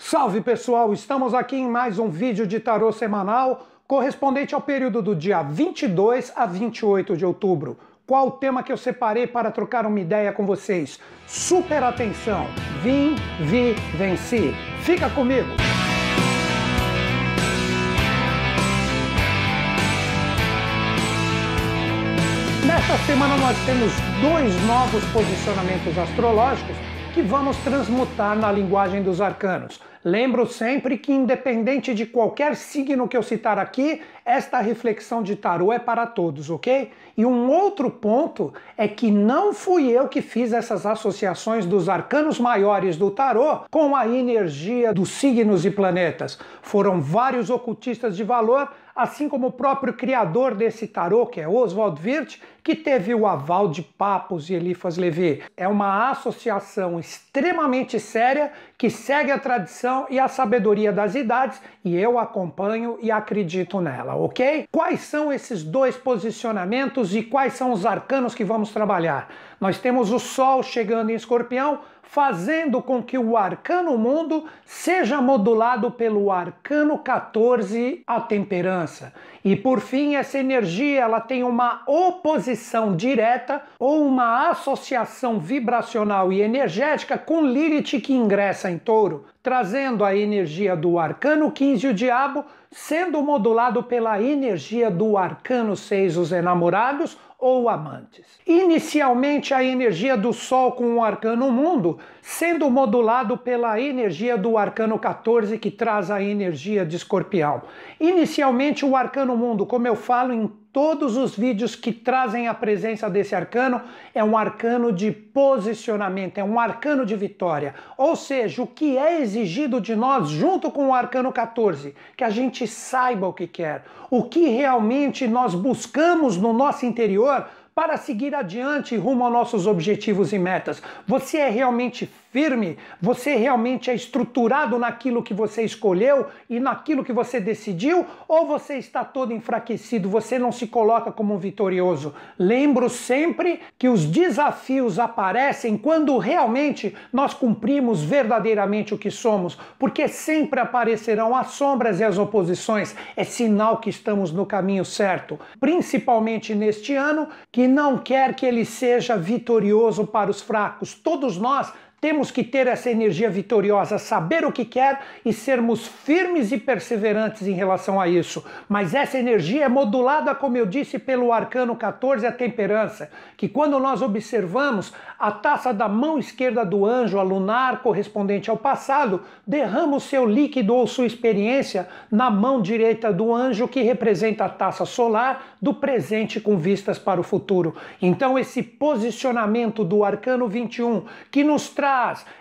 Salve pessoal, estamos aqui em mais um vídeo de tarô semanal correspondente ao período do dia 22 a 28 de outubro. Qual o tema que eu separei para trocar uma ideia com vocês? Super atenção! Vim, vi, venci. Fica comigo! Nesta semana nós temos dois novos posicionamentos astrológicos que vamos transmutar na linguagem dos arcanos. Lembro sempre que, independente de qualquer signo que eu citar aqui, esta reflexão de tarô é para todos, ok? E um outro ponto é que não fui eu que fiz essas associações dos arcanos maiores do tarô com a energia dos signos e planetas. Foram vários ocultistas de valor assim como o próprio criador desse tarô, que é Oswald Wirth, que teve o aval de Papos e Eliphas Levi. É uma associação extremamente séria que segue a tradição e a sabedoria das idades e eu acompanho e acredito nela, ok? Quais são esses dois posicionamentos e quais são os arcanos que vamos trabalhar? Nós temos o Sol chegando em Escorpião, fazendo com que o arcano mundo seja modulado pelo arcano 14, a temperança. E por fim, essa energia ela tem uma oposição direta ou uma associação vibracional e energética com Lilith que ingressa em Touro, trazendo a energia do arcano 15, o diabo, sendo modulado pela energia do arcano 6, os enamorados, ou amantes. Inicialmente, a energia do Sol com o arcano mundo, sendo modulado pela energia do arcano 14, que traz a energia de escorpião. Inicialmente, o arcano mundo, como eu falo em todos os vídeos que trazem a presença desse arcano é um arcano de posicionamento, é um arcano de vitória. Ou seja, o que é exigido de nós junto com o arcano 14, que a gente saiba o que quer, o que realmente nós buscamos no nosso interior para seguir adiante rumo aos nossos objetivos e metas. Você é realmente firme? Você realmente é estruturado naquilo que você escolheu e naquilo que você decidiu? Ou você está todo enfraquecido? Você não se coloca como um vitorioso? Lembro sempre que os desafios aparecem quando realmente nós cumprimos verdadeiramente o que somos, porque sempre aparecerão as sombras e as oposições. É sinal que estamos no caminho certo, principalmente neste ano que não quer que ele seja vitorioso para os fracos. Todos nós temos que ter essa energia vitoriosa, saber o que quer e sermos firmes e perseverantes em relação a isso. Mas essa energia é modulada, como eu disse, pelo arcano 14, a temperança, que quando nós observamos a taça da mão esquerda do anjo, a lunar, correspondente ao passado, derrama o seu líquido ou sua experiência na mão direita do anjo, que representa a taça solar do presente com vistas para o futuro. Então, esse posicionamento do arcano 21, que nos traz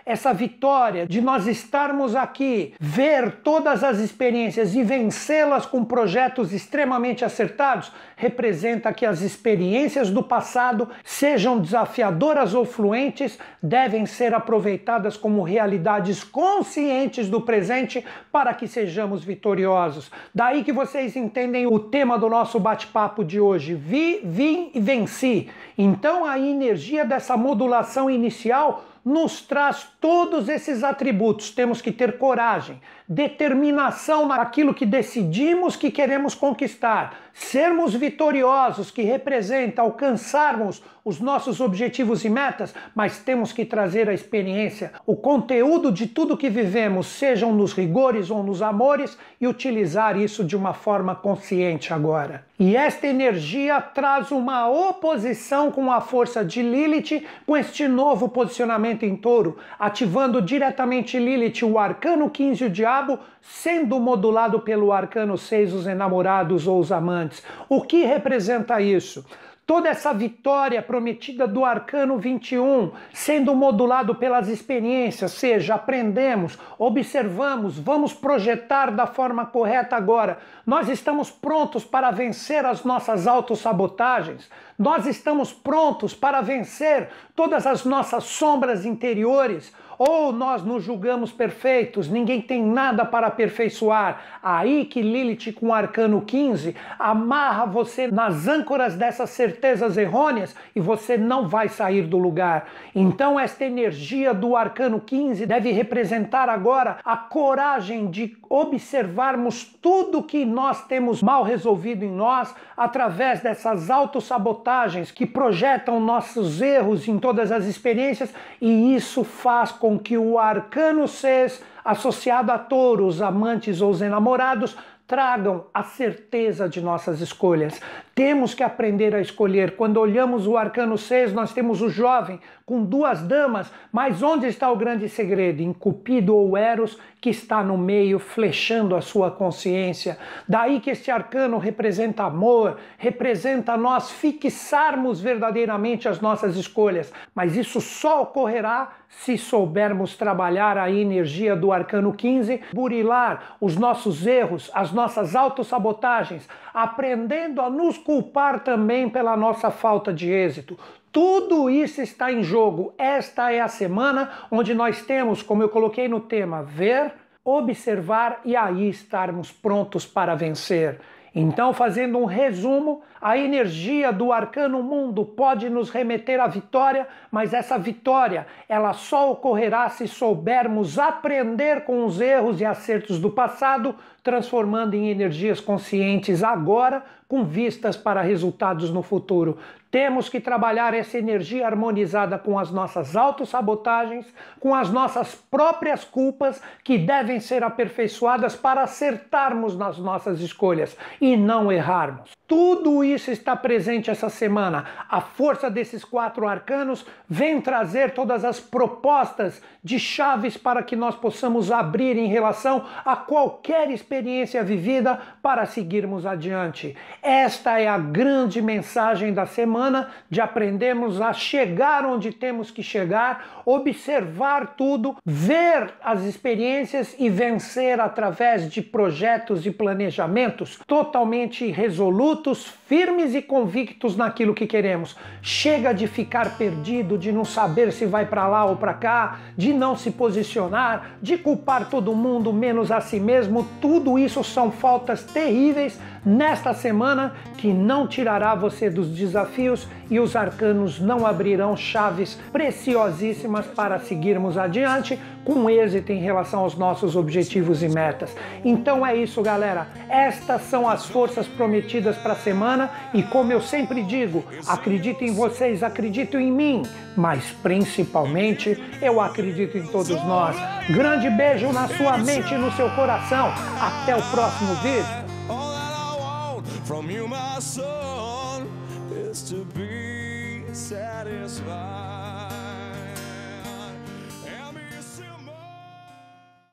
essa vitória de nós estarmos aqui, ver todas as experiências e vencê-las com projetos extremamente acertados, representa que as experiências do passado, sejam desafiadoras ou fluentes, devem ser aproveitadas como realidades conscientes do presente para que sejamos vitoriosos. Daí que vocês entendem o tema do nosso bate-papo de hoje: vi, vim e venci. Então a energia dessa modulação inicial nos traz todos esses atributos. Temos que ter coragem, determinação naquilo que decidimos que queremos conquistar, sermos vitoriosos, que representa alcançarmos os nossos objetivos e metas, mas temos que trazer a experiência, o conteúdo de tudo que vivemos, sejam nos rigores ou nos amores, e utilizar isso de uma forma consciente agora. E esta energia traz uma oposição com a força de Lilith, com este novo posicionamento em touro, ativando diretamente Lilith, o arcano 15, o diabo, sendo modulado pelo arcano 6, os enamorados ou os amantes. O que representa isso? Toda essa vitória prometida do arcano 21, sendo modulado pelas experiências, seja, aprendemos, observamos, vamos projetar da forma correta agora. Nós estamos prontos para vencer as nossas autossabotagens. Nós estamos prontos para vencer todas as nossas sombras interiores ou nós nos julgamos perfeitos, ninguém tem nada para aperfeiçoar. Aí que Lilith, com o arcano 15, amarra você nas âncoras dessas certezas errôneas e você não vai sair do lugar. Então, esta energia do arcano 15 deve representar agora a coragem de observarmos tudo que nós temos mal resolvido em nós através dessas autossabotagens que projetam nossos erros em todas as experiências e isso faz com que o arcano 6 associado a touros, amantes ou enamorados tragam a certeza de nossas escolhas. Temos que aprender a escolher. Quando olhamos o arcano 6, nós temos o jovem com duas damas, mas onde está o grande segredo? Em Cupido ou Eros, que está no meio, flechando a sua consciência. Daí que este arcano representa amor, representa nós fixarmos verdadeiramente as nossas escolhas. Mas isso só ocorrerá se soubermos trabalhar a energia do arcano 15, burilar os nossos erros, as nossas autossabotagens, aprendendo a nos culpar também pela nossa falta de êxito. Tudo isso está em jogo. Esta é a semana onde nós temos, como eu coloquei no tema, ver, observar e aí estarmos prontos para vencer. Então, fazendo um resumo, a energia do arcano mundo pode nos remeter à vitória, mas essa vitória, ela só ocorrerá se soubermos aprender com os erros e acertos do passado, transformando em energias conscientes agora, com vistas para resultados no futuro. Temos que trabalhar essa energia harmonizada com as nossas autossabotagens, com as nossas próprias culpas, que devem ser aperfeiçoadas para acertarmos nas nossas escolhas e não errarmos. Tudo isso está presente essa semana. A força desses quatro arcanos vem trazer todas as propostas de chaves para que nós possamos abrir em relação a qualquer experiência vivida para seguirmos adiante. Esta é a grande mensagem da semana de aprendermos a chegar onde temos que chegar, observar tudo, ver as experiências e vencer através de projetos e planejamentos totalmente resolutos firmes e convictos naquilo que queremos. Chega de ficar perdido, de não saber se vai para lá ou para cá, de não se posicionar, de culpar todo mundo menos a si mesmo. Tudo isso são faltas terríveis nesta semana que não tirará você dos desafios e os arcanos não abrirão chaves preciosíssimas para seguirmos adiante com êxito em relação aos nossos objetivos e metas. Então é isso, galera. Estas são as forças prometidas para a semana e como eu sempre digo, acredito em vocês, acredito em mim, mas principalmente eu acredito em todos nós. Grande beijo na sua mente e no seu coração. Até o próximo vídeo. From you, my son, is to be satisfied.